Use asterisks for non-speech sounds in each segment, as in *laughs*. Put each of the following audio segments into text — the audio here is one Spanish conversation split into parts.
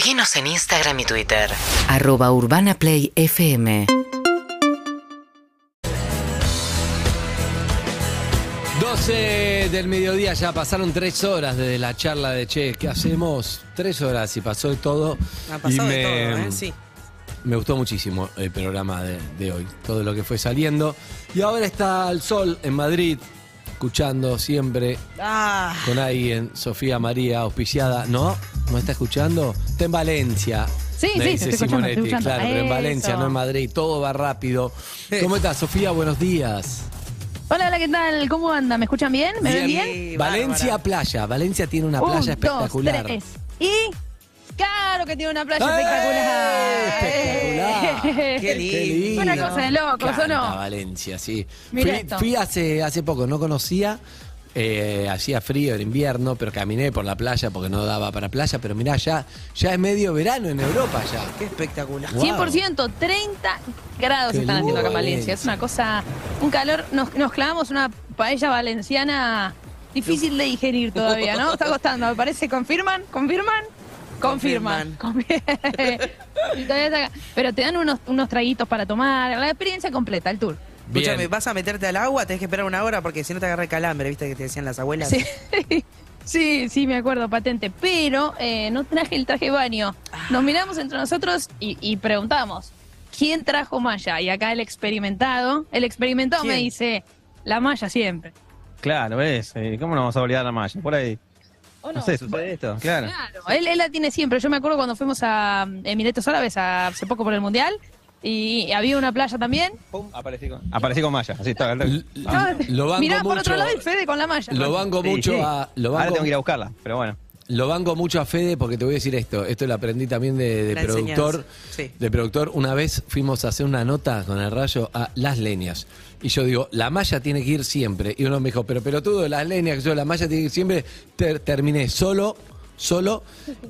Seguinos en Instagram y Twitter. Arroba Urbana Play FM. 12 del mediodía, ya pasaron tres horas desde la charla de Che, ¿qué hacemos? Tres horas y pasó de todo. Ha pasado y de todo, ¿eh? Sí. Me gustó muchísimo el programa de, de hoy, todo lo que fue saliendo. Y ahora está el sol en Madrid, escuchando siempre Ah, con alguien, Sofía María, auspiciada. ¿No? ¿No está escuchando? Está en Valencia. Sí, me sí, dice estoy escuchando, Simonetti, estoy claro, pero en. Valencia, no en Madrid. Todo va rápido. ¿Cómo estás, Sofía? Buenos días. Hola, hola, ¿qué tal? ¿Cómo anda? ¿Me escuchan bien? ¿Me ven bien? Valencia. Playa. Valencia tiene una Un, playa espectacular. Dos, tres. Y claro que tiene una playa ¡Eh! espectacular. Espectacular. *laughs* Qué lindo. Una cosa de locos, ¿o no? Valencia, sí. Mira Fui, esto. fui hace, hace poco, no conocía. eh, hacía frío en invierno, pero caminé por la playa porque no daba para playa. Pero mirá, ya, ya es medio verano en Europa ya. Qué espectacular. Wow. 100%, 30 grados Qué están haciendo acá en lindo, Valencia. Es una cosa, un calor. Nos, nos clavamos una paella valenciana difícil de digerir todavía, ¿no? Está costando, me parece. ¿Confirman? ¿Confirman? Confirman. *laughs* Pero te dan unos, unos traguitos para tomar, la experiencia completa, el tour. Escúchame, vas a meterte al agua, tenés que esperar una hora porque si no te agarra el calambre, ¿viste que te decían las abuelas? Sí, *laughs* sí, sí, me acuerdo, patente. Pero eh, no traje el traje de baño. Nos miramos entre nosotros y, y preguntamos, ¿quién trajo malla? Y acá el experimentado, el experimentado me dice, la malla siempre. Claro, ¿ves? Eh, ¿Cómo no vamos a olvidar la malla? Por ahí. ¿O No sé, sucede esto. Claro. Claro, él, él la tiene siempre. Yo me acuerdo cuando fuimos a mm, Emiratos Árabes a- hace poco por el Mundial y había una playa también. Pum, aparecí con, aparecí con malla. Así está. Lo banco Mirá por mucho. otro lado el Fede con la malla. Lo banco mucho sí. a. Lo Ahora banco, tengo que ir a buscarla, pero bueno. Lo banco mucho a Fede porque te voy a decir esto. Esto lo aprendí también de, de La productor. sí. De productor. Una vez fuimos a hacer una nota con el rayo a Las Leñas. Y yo digo, la malla tiene que ir siempre. Y uno me dijo, pero pelotudo, las leñas, yo, la malla tiene que ir siempre. Ter- terminé solo, solo,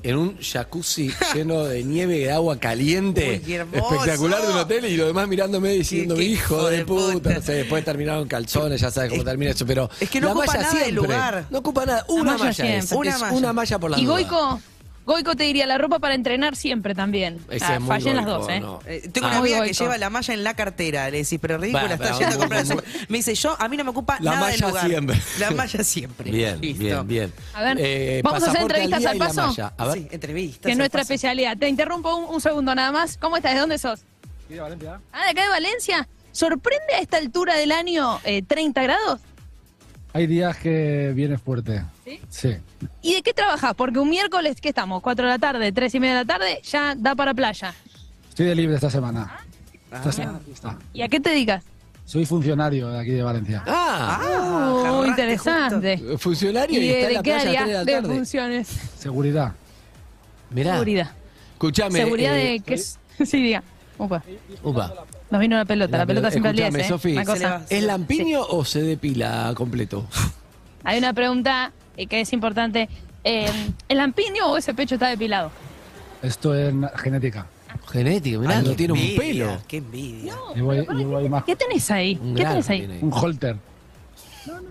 en un jacuzzi lleno de nieve y de agua caliente. Uy, espectacular de un hotel y lo demás mirándome diciendo, Qué- qué hijo de puta. puta. No sé, después terminaron calzones, ya sabes cómo Es- termina eso. Pero es que no la ocupa malla nada de siempre. lugar. No ocupa nada. Una malla malla, es. Una es malla. una malla por la Y Goico, Goico te diría la ropa para entrenar siempre también. Ese Ah, es muy fallé en las dos, ¿eh? no. Eh, tengo Ah. una amiga Muy que lleva la malla en la cartera. Le decís, pero ridícula, Bah, está yendo a comprar. muy- el super- Me dice, yo, a mí no me ocupa La nada del malla lugar. siempre. La malla siempre. Bien, Listo. bien, bien. A ver, Eh, ¿vamos a hacer entrevistas al paso? A ver. Sí, entrevistas. Que es nuestra paso. especialidad. Te interrumpo un, un segundo nada más. ¿Cómo estás? ¿De dónde sos? Ah, de acá de Valencia. ¿Sorprende a esta altura del año eh, 30 grados? Hay días que viene fuerte. ¿Sí? Sí. ¿Y de qué trabajas? Porque un miércoles, ¿qué estamos? ¿4 de la tarde, 3 y media de la tarde? Ya da para playa. Estoy de libre esta semana. Esta Ah. semana aquí está. ¿Y a qué te dedicas? Soy funcionario de aquí de Valencia. Ah, Ah, jarraste interesante. funcionario ¿Y y, está de, en la qué playa a área 3 de la tarde. funciones? Seguridad. Mirá. Seguridad. Escuchame. Seguridad eh, de que es... *laughs* Sí, diga. Upa. Upa. Nos vino la pelota. La, pelota siempre al día, Escuchame, ¿eh? Sofi, Una cosa. ¿Es lampiño o se depila completo? *laughs* Hay una pregunta eh, que es importante. Eh, ¿El lampiño o ese pecho está depilado? Esto es genética. Genético, mirá, no qué tiene un pelo. Qué envidia. Más. ¿Qué tenés ahí? Un ¿Qué tenés ahí? Un holter.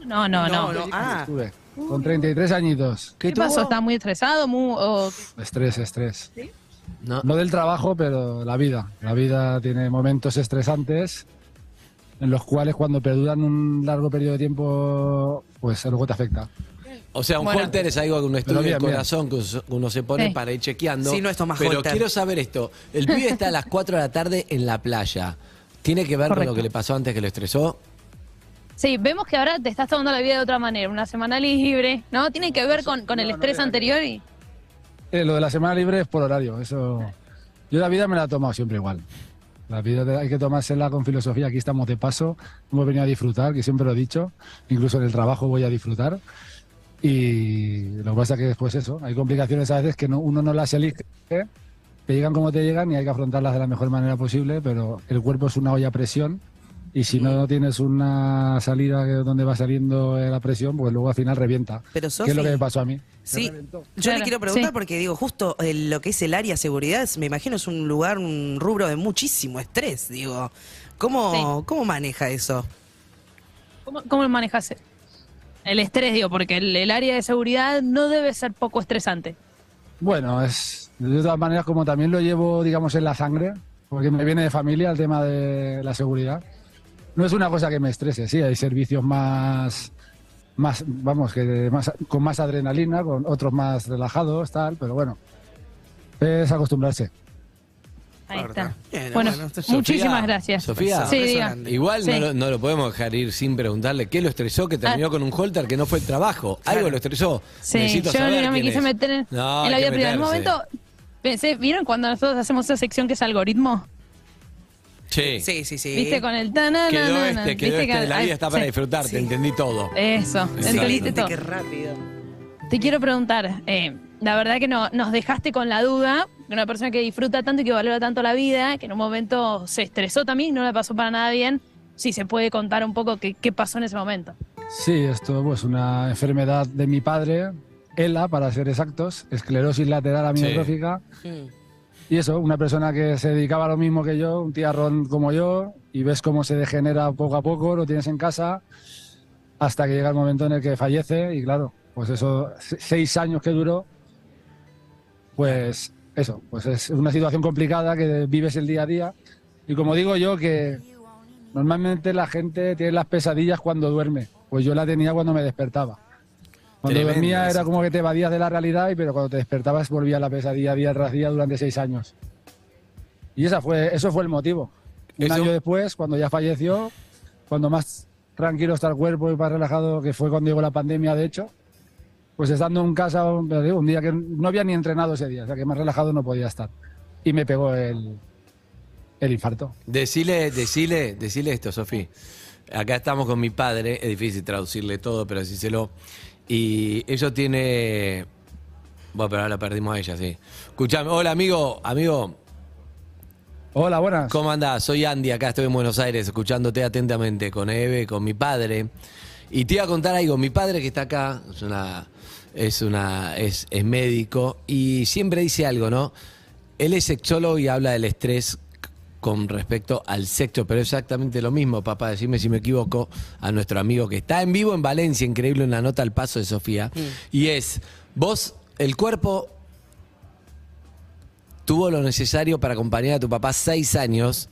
No, no, no. No, no. Ah, Estuve con 33 añitos. ¿Qué tuvo? pasó? ¿Está muy estresado? Muy, o- Estrés, estrés. No. No del trabajo, pero la vida. La vida tiene momentos estresantes en los cuales cuando perduran un largo periodo de tiempo, pues luego te afecta. O sea, un Bueno. holter es algo que uno estudia bien, el bien. corazón, que uno se pone Sí. para ir chequeando. Sí, no es Tomás Pero Holter. quiero saber esto. El pibe está a las 4 de la tarde en la playa. ¿Tiene que ver con lo que le pasó antes que lo estresó? Sí, vemos que ahora te estás tomando la vida de otra manera, una semana libre, ¿no? Tiene que ver con, con el estrés anterior y... Eh, lo de la semana libre es por horario. Eso. Yo la vida me la he tomado siempre igual. La vida hay que tomársela con filosofía. Aquí estamos de paso. Hemos venido a disfrutar, que siempre lo he dicho. Incluso en el trabajo voy a disfrutar. Y lo que pasa es que después eso, hay complicaciones a veces que no- uno no las elige, te llegan como te llegan y hay que afrontarlas de la mejor manera posible, pero el cuerpo es una olla a presión y si no tienes una salida donde va saliendo la presión, pues luego al final revienta. Pero, ¿Qué es lo que me pasó a mí? Me Sí, yo Claro, le quiero preguntar sí. porque digo, justo eh, lo que es el área seguridad, es- me imagino es un lugar, un rubro de muchísimo estrés, digo. ¿Cómo, ¿cómo maneja eso? ¿Cómo, cómo manejas el estrés? Digo, porque el, el área de seguridad no debe ser poco estresante. Bueno, es de todas maneras como también lo llevo, digamos, en la sangre, porque me viene de familia el tema de la seguridad. No es una cosa que me estrese, sí, hay servicios más, más vamos, que más, con más adrenalina, con otros más relajados, tal, pero bueno, es acostumbrarse. Ahí está. Bien, Bueno, muchísimas gracias. Sofía. Sí. Igual Sí. no, lo, no lo podemos dejar ir sin preguntarle qué lo estresó que terminó Ah. con un holter que no fue el trabajo. Algo lo estresó. Sí, Necesito yo saber no me quise es. meter en, No, en la vida privada. En un momento pensé, ¿vieron cuando nosotros hacemos esa sección que es algoritmo? Sí. Sí, sí, sí. ¿Viste? Con el tanana. Quedó este, quedó ¿Viste este, que- la ay, vida está para sí. disfrutar, te entendí todo. Eso, Sí. entendiste todo. Qué rápido. Te quiero preguntar, eh, la verdad que no, nos dejaste con la duda, de una persona que disfruta tanto y que valora tanto la vida, que en un momento se estresó también, no la pasó para nada bien, si se puede contar un poco qué, qué pasó en ese momento. Sí, esto pues una enfermedad de mi padre, ELA para ser exactos, esclerosis lateral amiotrófica. Mm. Y eso, una persona que se dedicaba a lo mismo que yo, un tiarrón como yo, y ves cómo se degenera poco a poco, lo tienes en casa, hasta que llega el momento en el que fallece, y claro, pues eso, se- seis años que duró, pues eso, pues es una situación complicada que vives el día a día. Y como digo yo, que normalmente la gente tiene las pesadillas cuando duerme, pues yo la tenía cuando me despertaba. Cuando Tremendo dormía era como que te evadías de la realidad, y pero cuando te despertabas volvía la pesadilla día tras día durante seis años. Y esa fue, eso fue el motivo. Un Eso- año después, cuando ya falleció, cuando más tranquilo está el cuerpo y más relajado, que fue cuando llegó la pandemia, de hecho, pues estando en casa un, un día que no había ni entrenado ese día, o sea que más relajado no podía estar. Y me pegó el, el infarto. Decile, decile, decile esto, Sofi. Acá estamos con mi padre, es difícil traducirle todo, pero decíselo. Y eso tiene. Bueno, pero ahora la perdimos a ella, sí. Escuchame, hola amigo, amigo, Hola, buenas. ¿cómo andás? Soy Andy, acá estoy en Buenos Aires, escuchándote atentamente con Eve, con mi padre. Y te iba a contar algo, mi padre que está acá, es una. Es una. es, es médico, y siempre dice algo, ¿no? Él es sexólogo y habla del estrés con respecto al sexo, pero exactamente lo mismo, papá, decime si me equivoco, a nuestro amigo que está en vivo en Valencia, increíble una nota al paso de Sofía, y es, vos, el cuerpo tuvo lo necesario para acompañar a tu papá seis años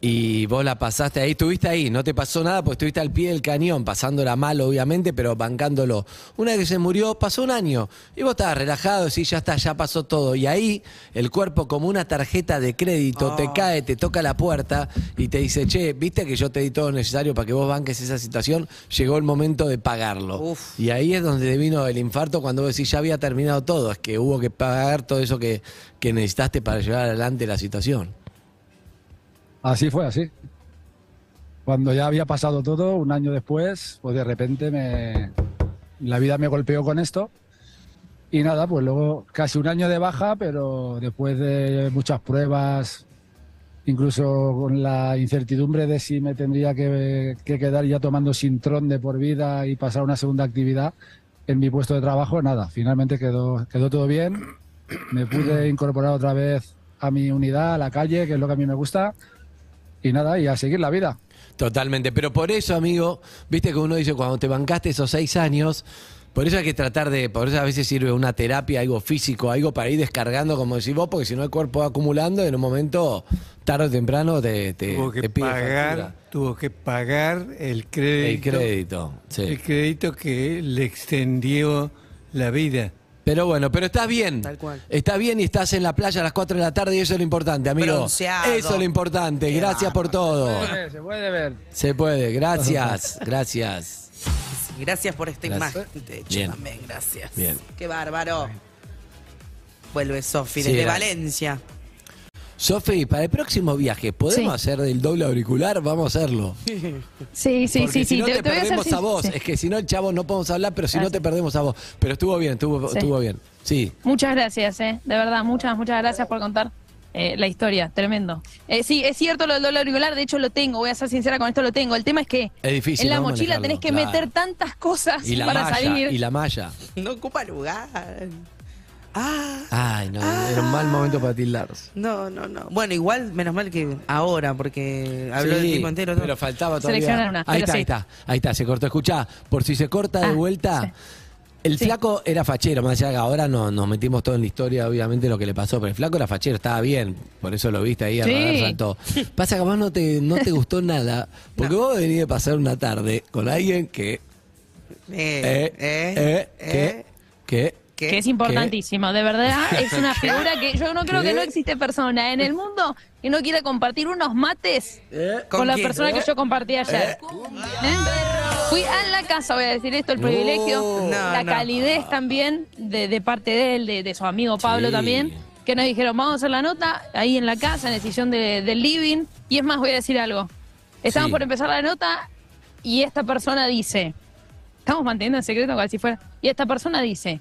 y vos la pasaste ahí, estuviste ahí, no te pasó nada porque estuviste al pie del cañón, pasándola mal obviamente, pero bancándolo. Una vez que se murió, pasó un año y vos estabas relajado, sí, ya está, ya pasó todo. Y ahí el cuerpo como una tarjeta de crédito te cae, te toca la puerta y te dice, che, viste que yo te di todo lo necesario para que vos banques esa situación, llegó el momento de pagarlo. Uf. Y ahí es donde vino el infarto cuando vos decís, ya había terminado todo, es que hubo que pagar todo eso que, que necesitaste para llevar adelante la situación. Así fue, así. Cuando ya había pasado todo, un año después, pues de repente me, la vida me golpeó con esto. Y nada, pues luego casi un año de baja, pero después de muchas pruebas, incluso con la incertidumbre de si me tendría que, que quedar ya tomando sintrón de por vida y pasar una segunda actividad en mi puesto de trabajo, nada, finalmente quedó, quedó todo bien. Me pude incorporar otra vez a mi unidad, a la calle, que es lo que a mí me gusta. Y nada, y a seguir la vida. Totalmente, pero por eso, amigo, viste que uno dice cuando te bancaste esos seis años, por eso hay que tratar de, por eso a veces sirve una terapia, algo físico, algo para ir descargando, como decís vos, porque si no el cuerpo va acumulando y en un momento, tarde o temprano, te, te, tuvo que te pide pagar, factura. tuvo que pagar el crédito, el crédito. sí. el crédito que le extendió la vida. Pero bueno, pero estás bien. Tal cual. Estás bien y estás en la playa a las 4 de la tarde y eso es lo importante, amigo. Bronceado. Eso es lo importante. Qué Gracias por todo. Se puede ver. Se puede, gracias, *laughs* gracias. Gracias por esta Gracias. imagen. De hecho, Bien. también, gracias. Bien. Qué bárbaro. Vuelve Sofi Sí, desde Valencia. Sofi, para el próximo viaje, ¿podemos Sí. hacer del doble auricular? Vamos a hacerlo. Sí, sí, Porque sí, si sí. no te, voy a hacer perdemos a vos. sí. Es que si no, el chavo, no podemos hablar, pero si no te perdemos a vos. Pero estuvo bien, estuvo, Sí. estuvo bien. Sí. Muchas gracias, eh. de verdad, muchas, muchas gracias por contar eh, la historia, tremendo. Eh, sí, es cierto lo del doble auricular, de hecho lo tengo, voy a ser sincera con esto, lo tengo. El tema es que Es difícil, en la ¿no? mochila Manejarlo, tenés que claro. meter tantas cosas Y la para malla, salir. y la malla. No ocupa lugar. Ah, Ay, no, era un mal momento para tildarse. no, no, no. Bueno, igual, menos mal que ahora, porque habló Sí, del tipo entero. ¿no? Pero faltaba todavía. Seleccionar una, ahí pero está, sí. ahí está, ahí está, se cortó. Escuchá, por si se corta de Ah, vuelta, sí. El Sí. flaco era fachero, más allá que ahora no, nos metimos todo en la historia, obviamente, lo que le pasó, pero el flaco era fachero, estaba bien, por eso lo viste ahí, a Sí. saltó. Pasa que vos no te, no te gustó *laughs* nada, porque vos venís de pasar una tarde con alguien que... Eh, Eh, eh, que... que ¿Qué? Que es importantísimo, de verdad. *laughs* Es una figura que yo no creo que no existe persona en el mundo que no quiera compartir unos mates con, ¿Con la persona que yo compartí ayer. ¿Eh? Fui a la casa, voy a decir esto, el privilegio, No, la no. calidez también de, de parte de él, de, de su amigo Pablo Sí. también, que nos dijeron, vamos a hacer la nota ahí en la casa, en el sillón de- del living. Y es más, voy a decir algo. Estamos Sí. por empezar la nota y esta persona dice, estamos manteniendo en secreto como si fuera, y esta persona dice,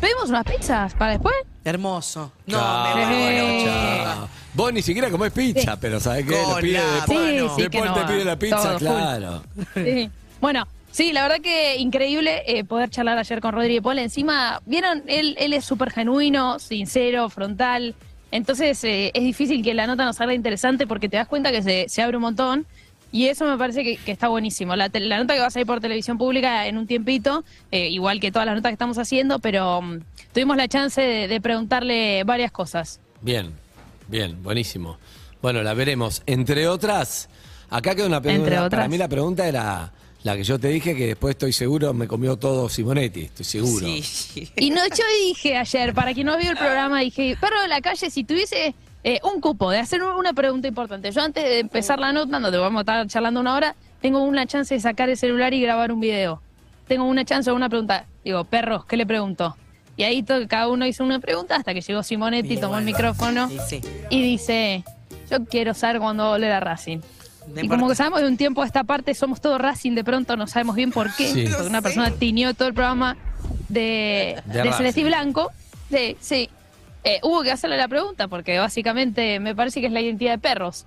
¿pedimos unas pizzas para después? Hermoso. No, Chao, me chao. Vos ni siquiera comés pizza, pero ¿sabés qué? Lo Con pide la después, Sí, sí, después que no te pide la pizza, Todo full. claro. Sí. Bueno, sí, la verdad que increíble eh, poder charlar ayer con Rodrigo Paul. Encima, vieron, él, él es súper genuino, sincero, frontal. Entonces eh, es difícil que la nota nos salga interesante porque te das cuenta que se, se abre un montón. Y eso me parece que, que está buenísimo. La, te- la nota que va a salir por televisión pública en un tiempito, eh, igual que todas las notas que estamos haciendo, pero mm, tuvimos la chance de, de preguntarle varias cosas. Bien, bien, buenísimo. Bueno, la veremos. Entre otras, acá queda una pregunta. Entre Para otras. mí la pregunta era la que yo te dije que después estoy seguro me comió todo Simonetti, estoy seguro. Sí. Y no, yo dije ayer, para quien no vio el programa, dije, perro de la calle, si tuviese eh, un cupo de hacer una pregunta importante, yo antes de empezar la nota, donde vamos a estar charlando una hora, tengo una chance de sacar el celular y grabar un video. Tengo una chance de una pregunta. Digo, perros, ¿qué le pregunto? Y ahí to- cada uno hizo una pregunta hasta que llegó Simonetti, tomó el micrófono Sí, sí. y dice, yo quiero saber cuándo volver a Racing. Y como que sabemos de un tiempo a esta parte, somos todos Racing, de pronto no sabemos bien por qué, Sí. porque una persona tiñó todo el programa de, De. Celeste Blanco. Sí, sí. Eh, hubo que hacerle la pregunta, porque básicamente me parece que es la identidad de perros.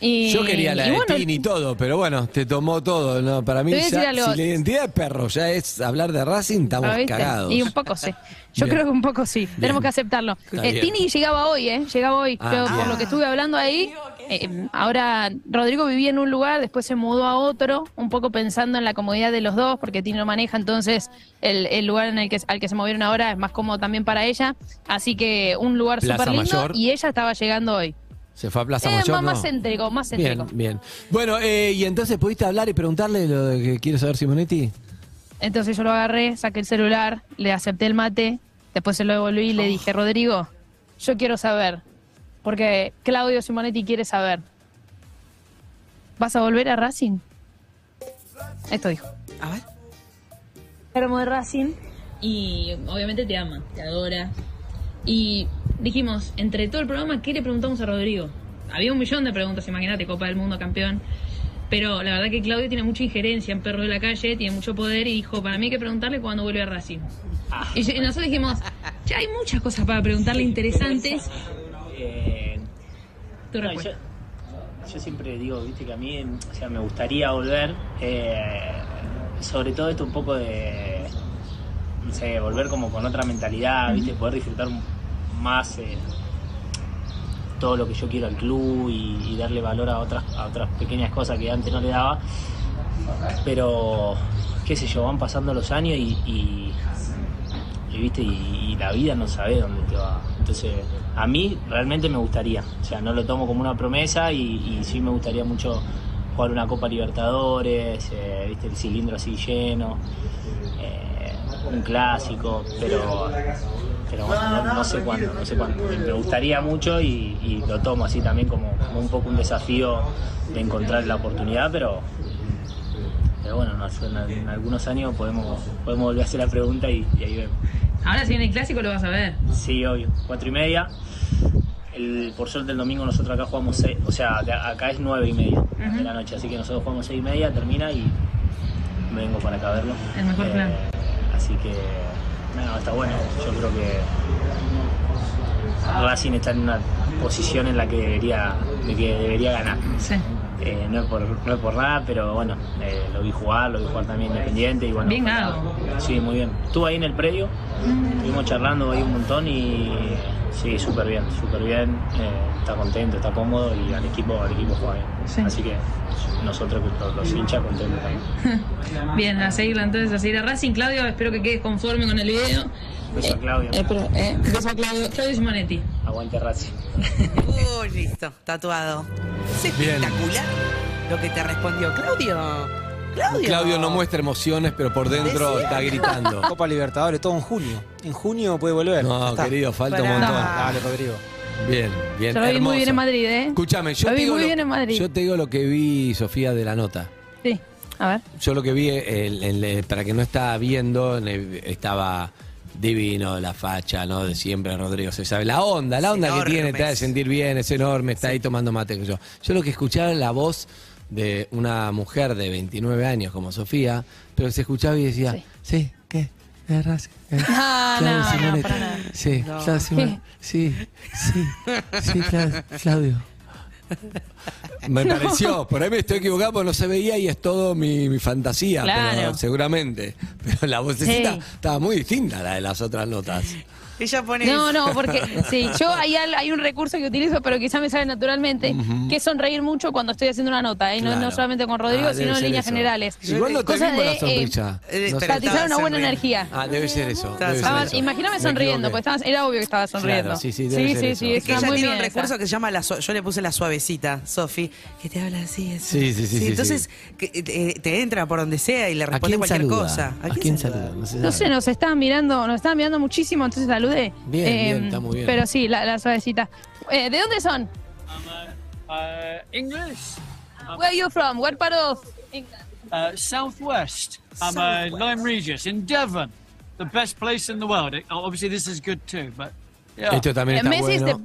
Y, Yo quería la y de bueno, Tini y todo, pero bueno, te tomó todo. No, para mí, ya, si la identidad de perro ya es hablar de Racing, estamos ¿lo viste? cagados. Y un poco sí. Yo Bien. creo que un poco sí. Tenemos que aceptarlo. Eh. Tini llegaba hoy, ¿eh? Llegaba hoy. Ah, Yo, por lo que estuve hablando ahí, eh, ahora Rodrigo vivía en un lugar, después se mudó a otro, un poco pensando en la comodidad de los dos, porque Tini lo maneja, entonces el, el lugar en el que, al que se movieron ahora es más cómodo también para ella. Así que un lugar súper lindo y ella estaba llegando hoy. Se fue a Plaza Eh, Mayor, más, ¿no? más céntrico, más céntrico. Bien, bien. Bueno, eh, ¿y entonces pudiste hablar y preguntarle lo de que quiere saber Simonetti? Entonces yo lo agarré, saqué el celular, le acepté el mate, después se lo devolví y le dije, Rodrigo, yo quiero saber, porque Claudio Simonetti quiere saber. ¿Vas a volver a Racing? Esto dijo. A ver. Hermo de Racing y obviamente te ama, te adora. Y dijimos, entre todo el programa, ¿qué le preguntamos a Rodrigo? Había un millón de preguntas, imagínate, Copa del Mundo, campeón. Pero la verdad que Claudio tiene mucha injerencia en Perro de la Calle, tiene mucho poder y dijo, para mí hay que preguntarle cuándo vuelve a Racing. Y, y nosotros dijimos, ya hay muchas cosas para preguntarle interesantes. Eh, Tu no, yo, yo siempre digo, viste, que a mí o sea, me gustaría volver, eh, sobre todo esto un poco de, no sé, volver como con otra mentalidad, viste, poder disfrutar más eh, todo lo que yo quiero al club y, darle valor a otras, a otras pequeñas cosas que antes no le daba. Pero, qué sé yo, van pasando los años y, viste y, la vida no sabe dónde te va entonces a mí realmente me gustaría o sea no lo tomo como una promesa y, y sí me gustaría mucho jugar una Copa Libertadores eh, viste el cilindro así lleno eh, un clásico pero pero bueno no, no sé cuándo no sé cuándo me gustaría mucho y, y lo tomo así también como, como un poco un desafío de encontrar la oportunidad pero pero bueno, no en, en algunos años podemos, podemos volver a hacer la pregunta y, y ahí vemos. Ahora si viene el clásico lo vas a ver. Sí, obvio. Cuatro y media. El, por suerte el domingo nosotros acá jugamos seis, o sea, acá es nueve y media de la noche, así que nosotros jugamos seis y media, termina y me vengo para acá a verlo. El mejor plan. Así que, no, está bueno. Yo creo que Racing está en una posición en la que debería, de que debería ganar. Sí. Eh, no, es por, no es por nada, pero bueno, eh, lo vi jugar, lo vi jugar también independiente y bueno. Bien ganado. Sí, muy bien. Estuve ahí en el predio, estuvimos charlando ahí un montón y sí, súper bien, súper bien. eh, está contento, está cómodo y al equipo, al equipo juega bien. Sí. Así que nosotros, los, los hinchas, contentos también. *laughs* Bien, a seguirla entonces, a seguir a Racing. Claudio, espero que quedes conforme con el video. Beso a Claudio. Eh, espero, eh, beso a Claudio. Claudio Simonetti. Aguante Racing. *laughs* Uy, listo, tatuado. Es Bien. espectacular lo que te respondió Claudio. Claudio. Claudio no muestra emociones, pero por dentro está gritando. *laughs* Copa Libertadores, todo en junio. En junio puede volver. No, está. querido, falta un Pará. montón. Dale, Rodrigo. Bien, bien. Yo lo vi muy bien en Madrid, ¿eh? Escúchame, yo Lo te, vi digo muy lo, bien en Madrid. yo te digo lo que vi, Sofía, de la nota. Sí, a ver. Yo lo que vi, el- el- el- para que no estaba viendo, estaba divino la facha, ¿no? De siempre, Rodrigo, se sabe. La onda, la Es onda que enorme. tiene, te da de sentir bien, es enorme, está ahí tomando mate que yo. Yo lo que escuchaba era la voz de una mujer de 29 años como Sofía, pero se escuchaba y decía, Sí. sí, ¿qué? ¿Eh? *laughs* No, Claudio no, no, Simonetti. para nada. Sí, No. Claudio Simonetti. Sí, sí, sí, Cla- Claudio. *laughs* Me pareció, por ahí me estoy equivocado porque no se veía y es todo mi, mi fantasía, Claro. pero seguramente. *laughs* Pero la vocecita Sí. estaba muy distinta a la de las otras notas. Ella pone. No, no, porque sí, yo hay, hay un recurso que utilizo, pero quizá me sale naturalmente, que es sonreír mucho cuando estoy haciendo una nota, ¿eh? no, Claro. no solamente con Rodrigo, Ah, sino en líneas eso. generales. Igual no te Cosa vimos la de, eh, sonrisa. eh, No una buena sonriendo. energía. Ah, debe ser eso. Estaba debe ser Estaba- eso. imagíname Me sonriendo, estabas- era obvio que estaba sonriendo. Claro, sí, sí, debe sí, ser sí, eso. sí, Es que está ella muy tiene bien un esa. recurso que se llama la yo le puse la suavecita, Sofi, que te habla así, así. Sí, sí, sí, sí, entonces que, eh, te entra por donde sea y le ¿A responde cualquier saluda? cosa. ¿A quién saluda? No sé, nos estaban mirando, nos estaban mirando muchísimo, entonces saludé. Bien, bien, está muy bien. Pero sí, la, la suavecita. Eh, ¿De dónde son? Uh, English, Where are you from? What part of England? uh, Southwest. I'm uh, Lyme Regis in Devon, the best place in the world. It- obviously, this is good too, but yeah. Esto también Uh, está Messi is the, bueno.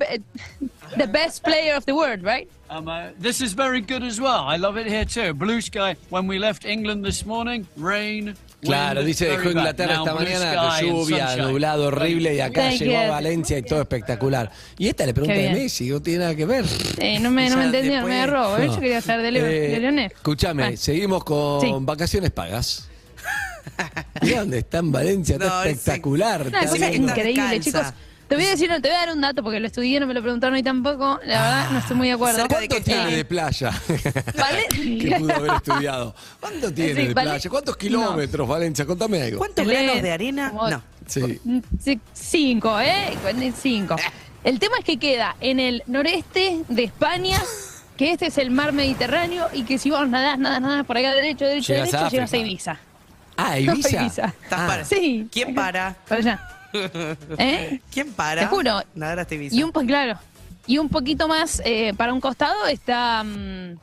be- *laughs* the best player of the world, right? Um, uh, this is very good as well. I love it here too. Blue sky. When we left England this morning, rain. Claro, dice, dejó. Inglaterra esta mañana, and lluvia, nublado, horrible, y acá Thank llegó a. Valencia y todo espectacular. Y esta le pregunta Qué de bien. Messi, no tiene nada que ver. Eh, no me, no me Ya entendió, después- me agarró. ¿eh? No. Yo quería saber de, Leo- Eh, de Leonel. Escúchame, Bueno. seguimos con Sí. vacaciones pagas. *laughs* Mira dónde está en Valencia, está No, es- espectacular. Está lindo. increíble, chicos. Te voy a decir, te voy a dar un dato porque lo estudié, no me lo preguntaron hoy tampoco. La verdad, no estoy muy de acuerdo. De ¿Cuánto tiene de playa? *laughs* ¿Vale? que pudo haber estudiado. ¿Cuánto tiene Sí, de vale- playa? ¿Cuántos kilómetros, Valencia? Contame algo. ¿Cuántos granos de arena? No. Sí. Cinco, ¿eh? Cinco. El tema es que queda en el noreste de España, *laughs* que este es el mar Mediterráneo, y que si vos nadás, nadás, nadás por acá derecho, derecho, Llegas a derecho, llegas a. Ibiza. Ah, *laughs* Ibiza. Ibiza. Estás Ah. para. Sí. ¿Quién para? Para allá. ¿Eh? ¿Quién para? Te juro. Nadar Ibiza. Y un claro. Y un poquito más eh, para un costado está. mm,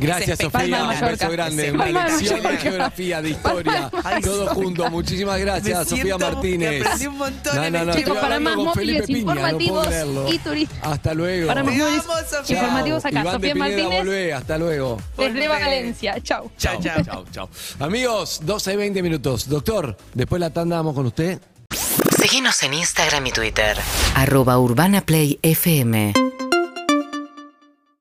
Gracias, Sofía. Un beso grande. Una lección de geografía, de historia. Todo junto. Muchísimas Me gracias, Sofía Martínez. aprendí un montón No, no, no, este Chicos, para hablando más móviles Piña, no informativos creerlo. y turistas. Hasta luego. Para más móviles informativos acá. Iván Sofía Martínez, volvé. Hasta luego. desde. Valencia. Chau. Chao, chao. Chao, chao. Amigos, 12 y 20 minutos. Doctor, después la tanda vamos con usted. Seguinos en Instagram y Twitter. Arroba Urbana Play FM